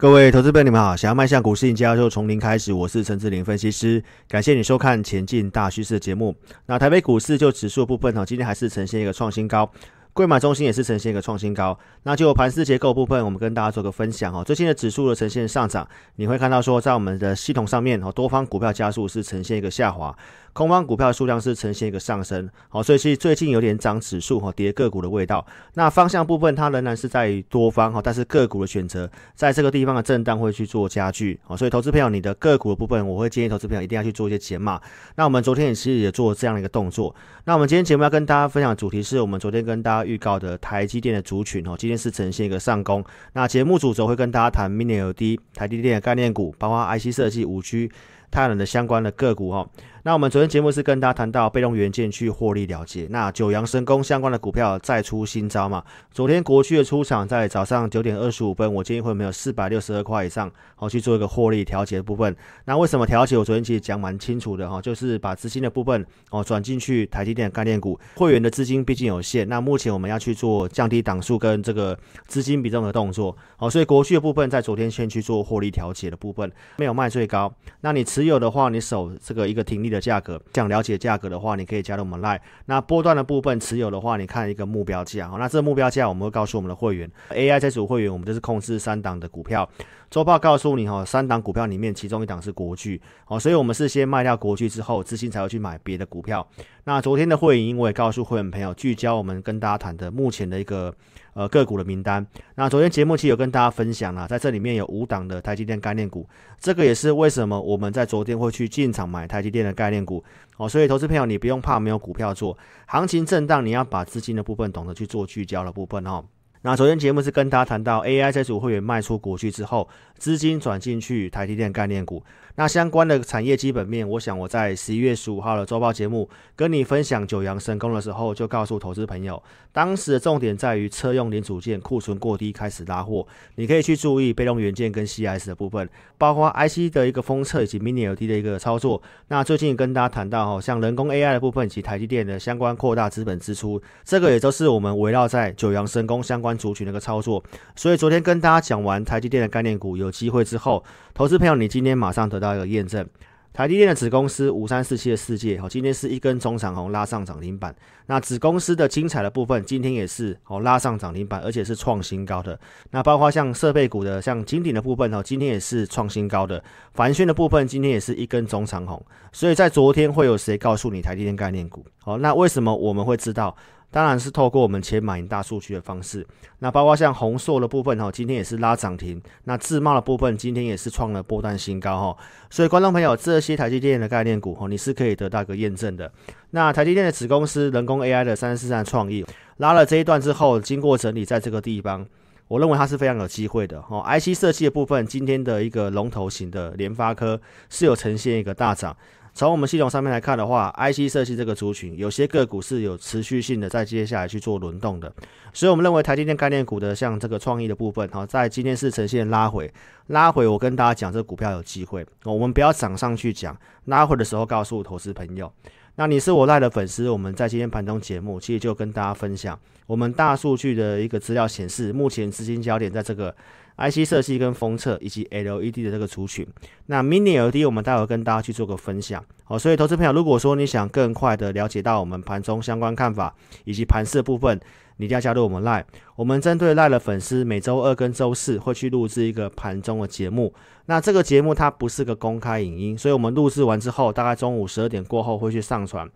各位投资朋友，你们好！想要迈向股市赢家，就从零开始。我是陈志霖分析师，感谢你收看《前进大趋势》的节目。那台北股市就指数部分哈，今天还是呈现一个创新高。贵买中心也是呈现一个创新高，那就盘势结构部分，我们跟大家做个分享哈。最近的指数的呈现上涨，你会看到说，在我们的系统上面，多方股票加速是呈现一个下滑，空方股票数量是呈现一个上升。好，所以是最近有点涨指数哈，跌个股的味道。那方向部分它仍然是在多方哈，但是个股的选择在这个地方的震荡会去做加剧。好，所以投资朋友，你的个股的部分，我会建议投资朋友一定要去做一些减码。那我们昨天也其实也做这样的一个动作。那我们今天节目要跟大家分享的主题是我们昨天跟大家预告的台积电的族群哦，今天是呈现一个上攻。那节目主轴会跟大家谈 Mini LED、台积电的概念股，包括 IC 设计、五 G、太阳能的相关的个股哈。那我们昨天节目是跟大家谈到被动元件去获利了结，那九阳神功相关的股票再出新招嘛？昨天国区的出场在早上九点二十五分，我建议会没有四百六十二块以上，好去做一个获利调节的部分。那为什么调节？我昨天其实讲蛮清楚的哈，就是把资金的部分哦转进去台积电的概念股，会员的资金毕竟有限，那目前我们要去做降低档数跟这个资金比重的动作，好，所以国区的部分在昨天先去做获利调节的部分，没有卖最高。那你持有的话，你守这个一个停利的。价格，想了解价格的话，你可以加入我们 Line。那波段的部分持有的话，你看一个目标价。那这个目标价我们会告诉我们的会员，AI 这组会员，我们就是控制三档的股票。周报告诉你哈，三档股票里面其中一档是国巨，哦，所以我们是先卖掉国巨之后，资金才会去买别的股票。那昨天的会员，我也告诉会员朋友，聚焦我们跟大家谈的目前的一个。呃，个股的名单。那昨天节目期有跟大家分享了，在这里面有五档的台积电概念股，这个也是为什么我们在昨天会去进场买台积电的概念股。哦，所以投资朋友你不用怕没有股票做，行情震荡你要把资金的部分懂得去做聚焦的部分哦。那昨天节目是跟大家谈到 AI 这组会员卖出国去之后，资金转进去台积电概念股。那相关的产业基本面，我想我在十一月十五号的周报节目跟你分享九阳神功的时候，就告诉投资朋友，当时的重点在于车用零组件库存过低，开始拉货。你可以去注意被动元件跟 C S 的部分，包括 IC 的一个封测以及 Mini ld 的一个操作。那最近跟大家谈到哈，像人工 AI 的部分以及台积电的相关扩大资本支出，这个也都是我们围绕在九阳神功相关族群的一个操作。所以昨天跟大家讲完台积电的概念股有机会之后，投资朋友你今天马上得到。一个验证，台积电的子公司五三四七的世界，好，今天是一根中长红拉上涨停板。那子公司的精彩的部分，今天也是哦拉上涨停板，而且是创新高的。那包括像设备股的，像金鼎的部分哦，今天也是创新高的。凡讯的部分，今天也是一根中长红。所以在昨天会有谁告诉你台积电概念股？好，那为什么我们会知道？当然是透过我们前买赢大数据的方式，那包括像红硕的部分哈，今天也是拉涨停，那自贸的部分今天也是创了波段新高哈，所以观众朋友，这些台积电的概念股哈，你是可以得到一个验证的。那台积电的子公司人工 AI 的三十四站创意拉了这一段之后，经过整理，在这个地方，我认为它是非常有机会的哦。IC 设计的部分，今天的一个龙头型的联发科是有呈现一个大涨。从我们系统上面来看的话，IC 设计这个族群，有些个股是有持续性的，在接下来去做轮动的，所以我们认为台积电概念股的像这个创意的部分，哈，在今天是呈现拉回，拉回，我跟大家讲，这股票有机会，我们不要涨上去讲，拉回的时候告诉投资朋友。那你是我赖的粉丝，我们在今天盘中节目，其实就跟大家分享，我们大数据的一个资料显示，目前资金焦点在这个 IC 设计跟封测以及 LED 的这个族群。那 Mini LED 我们待会跟大家去做个分享。好，所以投资朋友，如果说你想更快的了解到我们盘中相关看法以及盘势部分。你一定要加入我们 Line，我们针对 Line 的粉丝，每周二跟周四会去录制一个盘中的节目。那这个节目它不是个公开影音，所以我们录制完之后，大概中午十二点过后会去上传。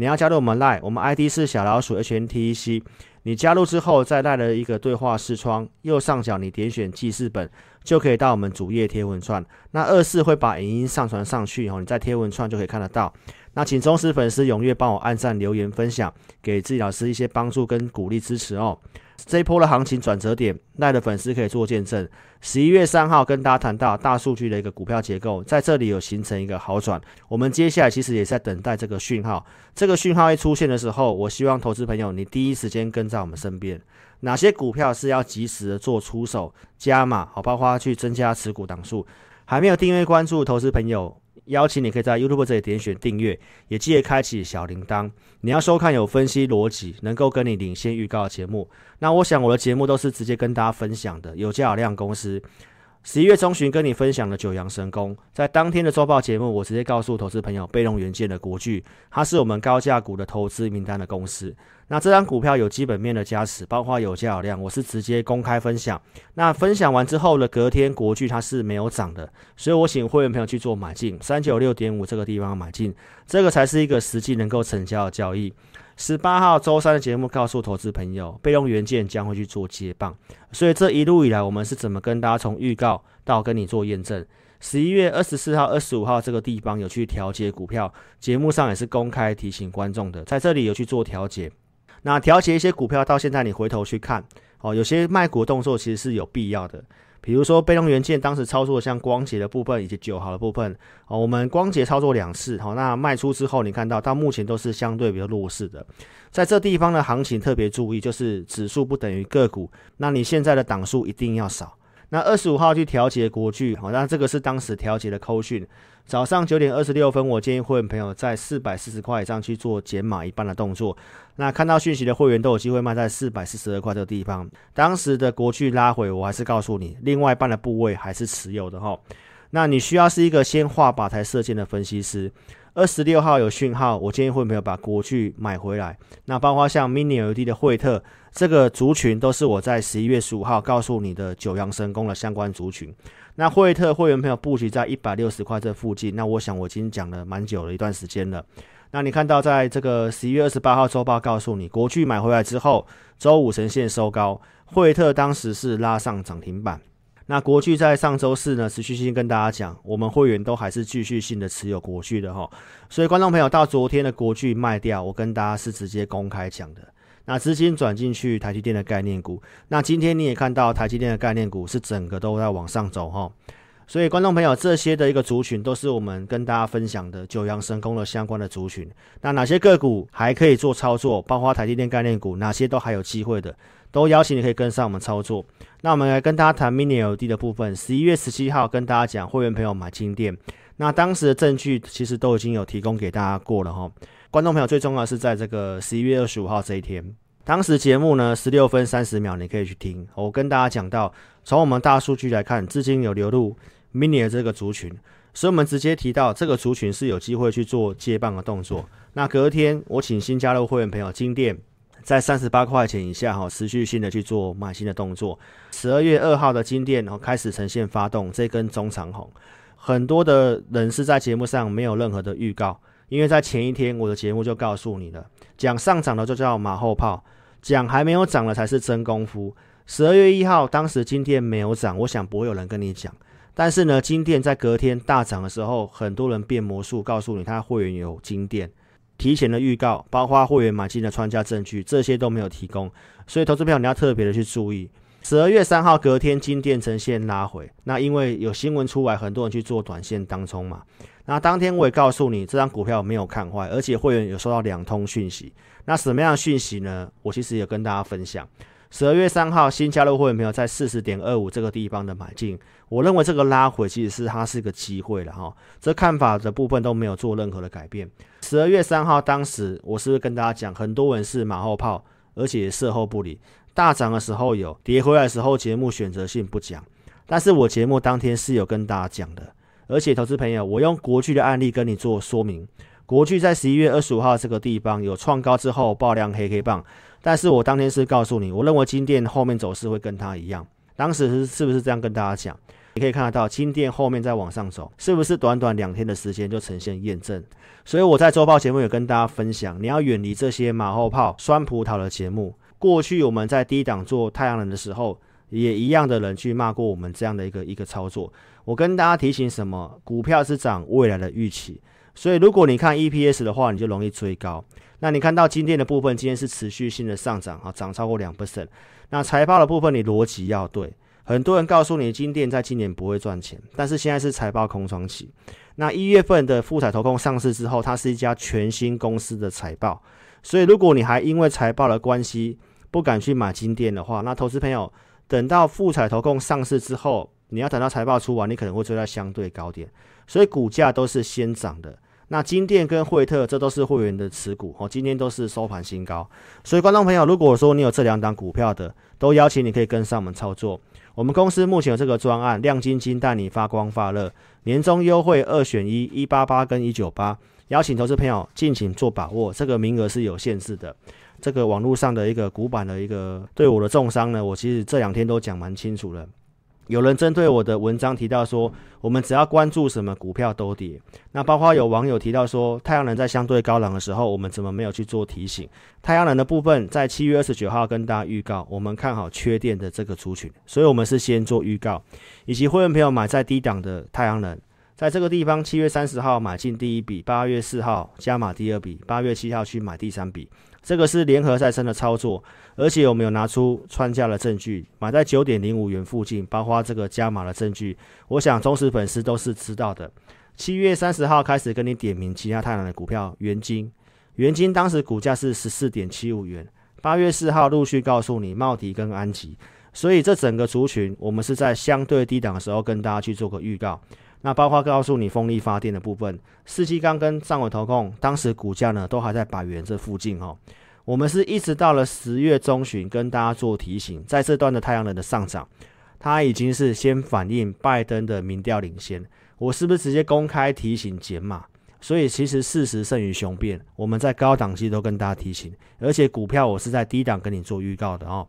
你要加入我们 Line，我们 ID 是小老鼠 HNTEC。你加入之后，在 Line 的一个对话视窗右上角，你点选记事本，就可以到我们主页贴文串。那二四会把影音上传上去哦，你在贴文串就可以看得到。那请忠实粉丝踊跃帮我按赞、留言、分享，给自己老师一些帮助跟鼓励支持哦。这一波的行情转折点，奈的粉丝可以做见证。十一月三号跟大家谈到大数据的一个股票结构，在这里有形成一个好转。我们接下来其实也在等待这个讯号。这个讯号一出现的时候，我希望投资朋友你第一时间跟在我们身边。哪些股票是要及时的做出手加码，好，包括去增加持股档数。还没有订阅关注投资朋友。邀请你可以在 YouTube 这里点选订阅，也记得开启小铃铛。你要收看有分析逻辑、能够跟你领先预告的节目。那我想我的节目都是直接跟大家分享的，有价有量公司。十一月中旬跟你分享的九阳神功，在当天的周报节目，我直接告诉投资朋友，被动元件的国巨，它是我们高价股的投资名单的公司。那这张股票有基本面的加持，包括有价有量，我是直接公开分享。那分享完之后的隔天，国巨它是没有涨的，所以我请会员朋友去做买进，三九六点五这个地方买进，这个才是一个实际能够成交的交易。十八号周三的节目告诉投资朋友，被动元件将会去做接棒，所以这一路以来我们是怎么跟大家从预告到跟你做验证？十一月二十四号、二十五号这个地方有去调节股票，节目上也是公开提醒观众的，在这里有去做调节。那调节一些股票到现在你回头去看，哦，有些卖股动作其实是有必要的。比如说被动元件当时操作像光洁的部分以及九豪的部分，哦，我们光洁操作两次，好，那卖出之后你看到到目前都是相对比较弱势的，在这地方的行情特别注意，就是指数不等于个股，那你现在的档数一定要少。那二十五号去调节国巨，好，那这个是当时调节的扣讯。早上九点二十六分，我建议会员朋友在四百四十块以上去做减码一半的动作。那看到讯息的会员都有机会卖在四百四十二块这个地方。当时的国巨拉回，我还是告诉你，另外一半的部位还是持有的哈。那你需要是一个先画靶台射箭的分析师。二十六号有讯号，我建议会员朋友把国巨买回来。那包括像 Mini LED 的惠特。这个族群都是我在十一月十五号告诉你的九阳神功的相关族群。那惠特会员朋友布局在一百六十块这附近，那我想我已经讲了蛮久了一段时间了。那你看到在这个十一月二十八号周报告诉你，国巨买回来之后，周五呈现收高，惠特当时是拉上涨停板。那国巨在上周四呢，持续性跟大家讲，我们会员都还是继续性的持有国巨的哈。所以观众朋友到昨天的国巨卖掉，我跟大家是直接公开讲的。那资金转进去台积电的概念股，那今天你也看到台积电的概念股是整个都在往上走哈，所以观众朋友这些的一个族群都是我们跟大家分享的九阳神功的相关的族群。那哪些个股还可以做操作？包括台积电概念股，哪些都还有机会的，都邀请你可以跟上我们操作。那我们来跟大家谈 Mini LED 的部分。十一月十七号跟大家讲会员朋友买金店，那当时的证据其实都已经有提供给大家过了哈。观众朋友，最重要是在这个十一月二十五号这一天，当时节目呢十六分三十秒，你可以去听。我跟大家讲到，从我们大数据来看，资金有流入 mini 的这个族群，所以我们直接提到这个族群是有机会去做接棒的动作。那隔天我请新加入会员朋友金店在三十八块钱以下哈，持续性的去做买新的动作。十二月二号的金店然后开始呈现发动这根中长红，很多的人是在节目上没有任何的预告。因为在前一天，我的节目就告诉你了，讲上涨的就叫马后炮，讲还没有涨的才是真功夫。十二月一号，当时金店没有涨，我想不会有人跟你讲。但是呢，金店在隔天大涨的时候，很多人变魔术，告诉你他会员有金店，提前的预告，包括会员买进的穿价证据，这些都没有提供。所以投资票你要特别的去注意。十二月三号隔天，金电呈现拉回，那因为有新闻出来，很多人去做短线当中嘛。那当天我也告诉你，这张股票没有看坏，而且会员有收到两通讯息。那什么样的讯息呢？我其实也跟大家分享。十二月三号新加入会员朋友在四十点二五这个地方的买进，我认为这个拉回其实是它是个机会了哈。这看法的部分都没有做任何的改变。十二月三号当时我是不是跟大家讲，很多人是马后炮，而且事后不理。大涨的时候有，跌回来的时候节目选择性不讲，但是我节目当天是有跟大家讲的。而且，投资朋友，我用国巨的案例跟你做说明。国巨在十一月二十五号这个地方有创高之后爆量黑黑棒，但是我当天是告诉你，我认为金店后面走势会跟它一样。当时是是不是这样跟大家讲？你可以看得到金店后面在往上走，是不是短短两天的时间就呈现验证？所以我在周报节目有跟大家分享，你要远离这些马后炮、酸葡萄的节目。过去我们在低档做太阳能的时候，也一样的人去骂过我们这样的一个一个操作。我跟大家提醒什么？股票是涨未来的预期，所以如果你看 EPS 的话，你就容易追高。那你看到今天的部分，今天是持续性的上涨啊，涨超过两 percent。那财报的部分，你逻辑要对。很多人告诉你，金店在今年不会赚钱，但是现在是财报空窗期。那一月份的富采投控上市之后，它是一家全新公司的财报，所以如果你还因为财报的关系不敢去买金店的话，那投资朋友等到富采投控上市之后。你要等到财报出完，你可能会追在相对高点，所以股价都是先涨的。那金店跟惠特，这都是会员的持股哦，今天都是收盘新高。所以观众朋友，如果说你有这两档股票的，都邀请你可以跟上我们操作。我们公司目前有这个专案，亮晶晶带你发光发热，年终优惠二选一，一八八跟一九八，邀请投资朋友尽情做把握，这个名额是有限制的。这个网络上的一个股板的一个对我的重伤呢，我其实这两天都讲蛮清楚了。有人针对我的文章提到说，我们只要关注什么股票都跌。那包括有网友提到说，太阳能在相对高档的时候，我们怎么没有去做提醒？太阳能的部分在七月二十九号跟大家预告，我们看好缺电的这个族群，所以我们是先做预告，以及会员朋友买在低档的太阳能，在这个地方七月三十号买进第一笔，八月四号加码第二笔，八月七号去买第三笔。这个是联合再生的操作，而且我们有拿出穿价的证据，买在九点零五元附近，包括这个加码的证据，我想忠实粉丝都是知道的。七月三十号开始跟你点名其他太阳的股票，元金，元金当时股价是十四点七五元，八月四号陆续告诉你茂迪跟安吉，所以这整个族群我们是在相对低档的时候跟大家去做个预告。那包括告诉你风力发电的部分，世纪钢跟上纬投控，当时股价呢都还在百元这附近哦。我们是一直到了十月中旬跟大家做提醒，在这段的太阳能的上涨，它已经是先反映拜登的民调领先。我是不是直接公开提醒减码？所以其实事实胜于雄辩，我们在高档期都跟大家提醒，而且股票我是在低档跟你做预告的哦。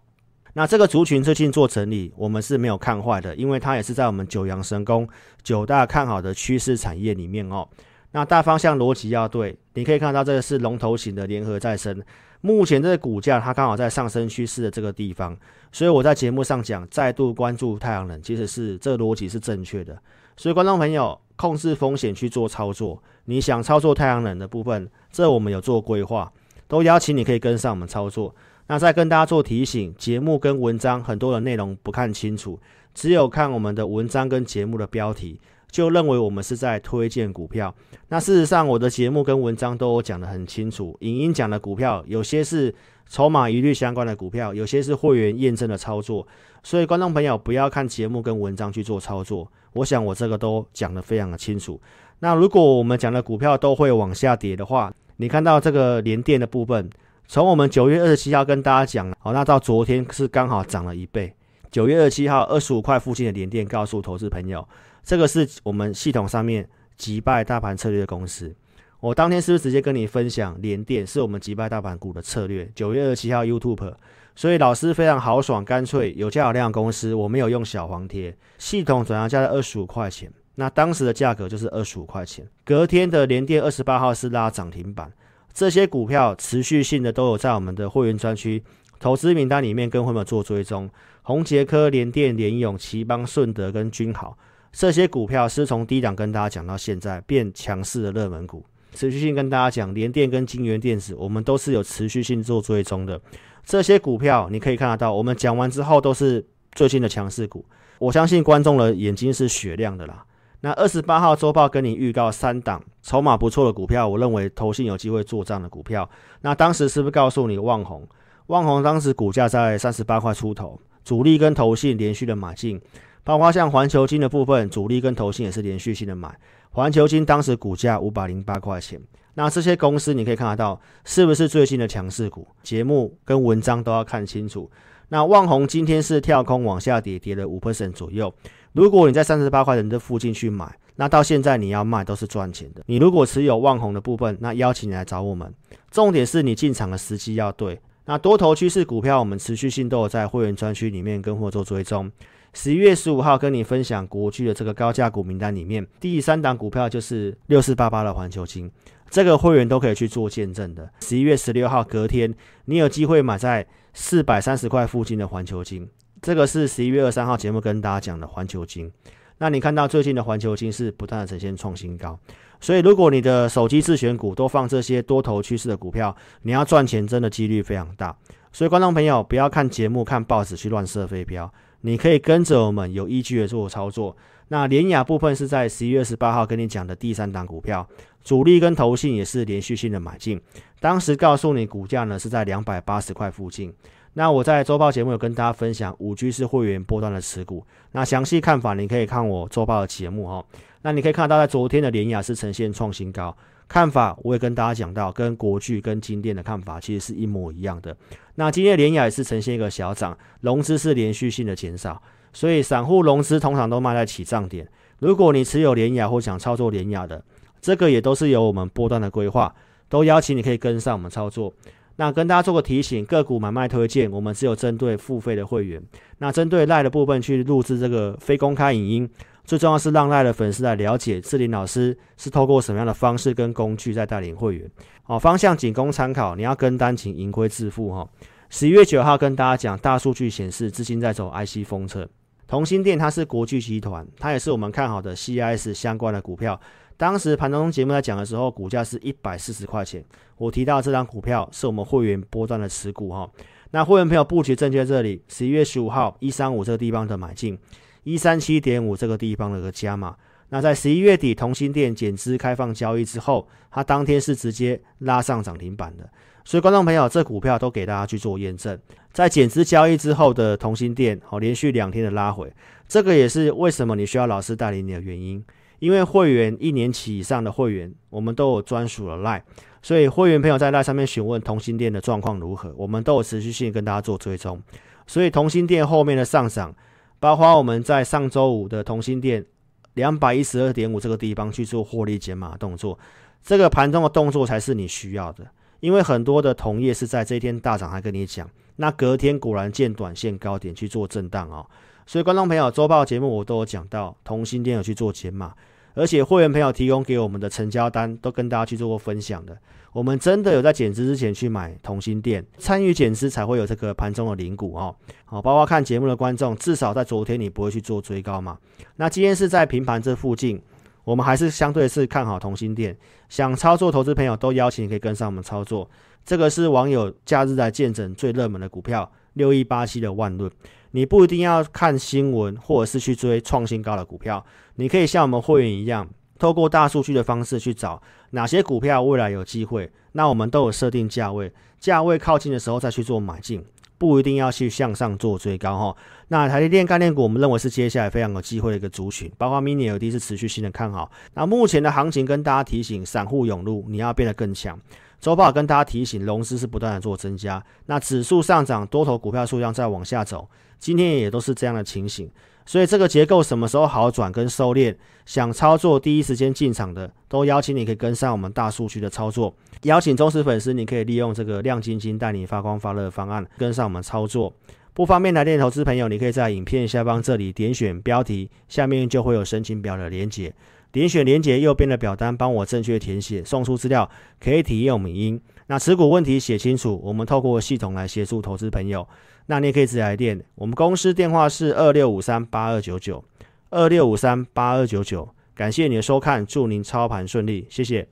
那这个族群最近做整理，我们是没有看坏的，因为它也是在我们九阳神功九大看好的趋势产业里面哦。那大方向逻辑要对，你可以看到这个是龙头型的联合再生，目前这个股价它刚好在上升趋势的这个地方，所以我在节目上讲再度关注太阳能，其实是这逻辑是正确的。所以观众朋友控制风险去做操作，你想操作太阳能的部分，这我们有做规划，都邀请你可以跟上我们操作。那再跟大家做提醒，节目跟文章很多的内容不看清楚，只有看我们的文章跟节目的标题，就认为我们是在推荐股票。那事实上，我的节目跟文章都讲得很清楚，影音讲的股票有些是筹码一律相关的股票，有些是会员验证的操作。所以观众朋友不要看节目跟文章去做操作，我想我这个都讲得非常的清楚。那如果我们讲的股票都会往下跌的话，你看到这个连电的部分。从我们九月二十七号跟大家讲了，好，那到昨天是刚好涨了一倍。九月二十七号二十五块附近的联电，告诉投资朋友，这个是我们系统上面击败大盘策略的公司。我当天是不是直接跟你分享联电是我们击败大盘股的策略？九月二十七号 YouTube，所以老师非常豪爽干脆，有价有量公司，我没有用小黄贴，系统转让价在二十五块钱，那当时的价格就是二十五块钱。隔天的联电二十八号是拉涨停板。这些股票持续性的都有在我们的会员专区投资名单里面跟会员做追踪，宏捷科、联电、联咏、奇邦、顺德跟君豪这些股票是从低档跟大家讲到现在变强势的热门股，持续性跟大家讲联电跟金源电子，我们都是有持续性做追踪的。这些股票你可以看得到，我们讲完之后都是最近的强势股，我相信观众的眼睛是雪亮的啦。那二十八号周报跟你预告三档筹码不错的股票，我认为投信有机会做账的股票。那当时是不是告诉你旺宏？旺宏当时股价在三十八块出头，主力跟投信连续的买进，包括像环球金的部分，主力跟投信也是连续性的买。环球金当时股价五百零八块钱。那这些公司你可以看得到，是不是最近的强势股？节目跟文章都要看清楚。那旺宏今天是跳空往下跌，跌了五 percent 左右。如果你在三十八块钱这附近去买，那到现在你要卖都是赚钱的。你如果持有旺红的部分，那邀请你来找我们。重点是你进场的时机要对。那多头趋势股票，我们持续性都有在会员专区里面跟货做追踪。十一月十五号跟你分享国巨的这个高价股名单里面，第三档股票就是六四八八的环球金，这个会员都可以去做见证的。十一月十六号隔天，你有机会买在四百三十块附近的环球金。这个是十一月二三号节目跟大家讲的环球金，那你看到最近的环球金是不断的呈现创新高，所以如果你的手机自选股都放这些多头趋势的股票，你要赚钱真的几率非常大。所以观众朋友不要看节目看报纸去乱射飞镖，你可以跟着我们有依据的做操作。那联雅部分是在十一月十八号跟你讲的第三档股票，主力跟投信也是连续性的买进，当时告诉你股价呢是在两百八十块附近。那我在周报节目有跟大家分享五 G 是会员波段的持股，那详细看法你可以看我周报的节目哦。那你可以看到在昨天的联亚是呈现创新高，看法我也跟大家讲到，跟国巨跟金电的看法其实是一模一样的。那今天的联亚也是呈现一个小涨，融资是连续性的减少，所以散户融资通常都卖在起涨点。如果你持有联亚或想操作联亚的，这个也都是有我们波段的规划，都邀请你可以跟上我们操作。那跟大家做个提醒，个股买卖推荐，我们只有针对付费的会员。那针对赖的部分去录制这个非公开影音，最重要是让赖的粉丝来了解智霖老师是透过什么样的方式跟工具在带领会员。好，方向仅供参考，你要跟单请盈亏自负哈。十一月九号跟大家讲，大数据显示资金在走 IC 封测。同心店它是国巨集团，它也是我们看好的 CIS 相关的股票。当时盘中节目在讲的时候，股价是一百四十块钱。我提到这张股票是我们会员波段的持股哈。那会员朋友布局正确这里，十一月十五号一三五这个地方的买进，一三七点五这个地方的一个加码。那在十一月底同心店减资开放交易之后，它当天是直接拉上涨停板的。所以观众朋友，这股票都给大家去做验证。在减资交易之后的同心店，好，连续两天的拉回，这个也是为什么你需要老师带领你的原因。因为会员一年期以上的会员，我们都有专属的 LINE，所以会员朋友在 LINE 上面询问同心店的状况如何，我们都有持续性跟大家做追踪。所以同心店后面的上涨，包括我们在上周五的同心店两百一十二点五这个地方去做获利减码动作，这个盘中的动作才是你需要的。因为很多的同业是在这一天大涨，还跟你讲，那隔天果然见短线高点去做震荡哦。所以观众朋友，周报节目我都有讲到，同心电有去做减码，而且会员朋友提供给我们的成交单都跟大家去做过分享的。我们真的有在减资之前去买同心电，参与减资才会有这个盘中的零股哦。好，包括看节目的观众，至少在昨天你不会去做追高嘛。那今天是在平盘这附近。我们还是相对是看好同心电，想操作投资朋友都邀请你可以跟上我们操作。这个是网友假日来见证最热门的股票六一八七的万润。你不一定要看新闻或者是去追创新高的股票，你可以像我们会员一样，透过大数据的方式去找哪些股票未来有机会。那我们都有设定价位，价位靠近的时候再去做买进。不一定要去向上做追高哈。那台积电概念股，我们认为是接下来非常有机会的一个族群，包括 Mini LED 是持续性的看好。那目前的行情跟大家提醒，散户涌入，你要变得更强。周报跟大家提醒，融资是不断的做增加。那指数上涨，多头股票数量在往下走，今天也都是这样的情形。所以这个结构什么时候好转跟收敛，想操作第一时间进场的，都邀请你可以跟上我们大数据的操作。邀请忠实粉丝，你可以利用这个亮晶晶带你发光发热的方案跟上我们操作。不方便来电投资朋友，你可以在影片下方这里点选标题，下面就会有申请表的连结，点选连接右边的表单，帮我正确填写，送出资料，可以体验我们音。那持股问题写清楚，我们透过系统来协助投资朋友。那你也可以直接来电，我们公司电话是二六五三八二九九二六五三八二九九。感谢你的收看，祝您操盘顺利，谢谢。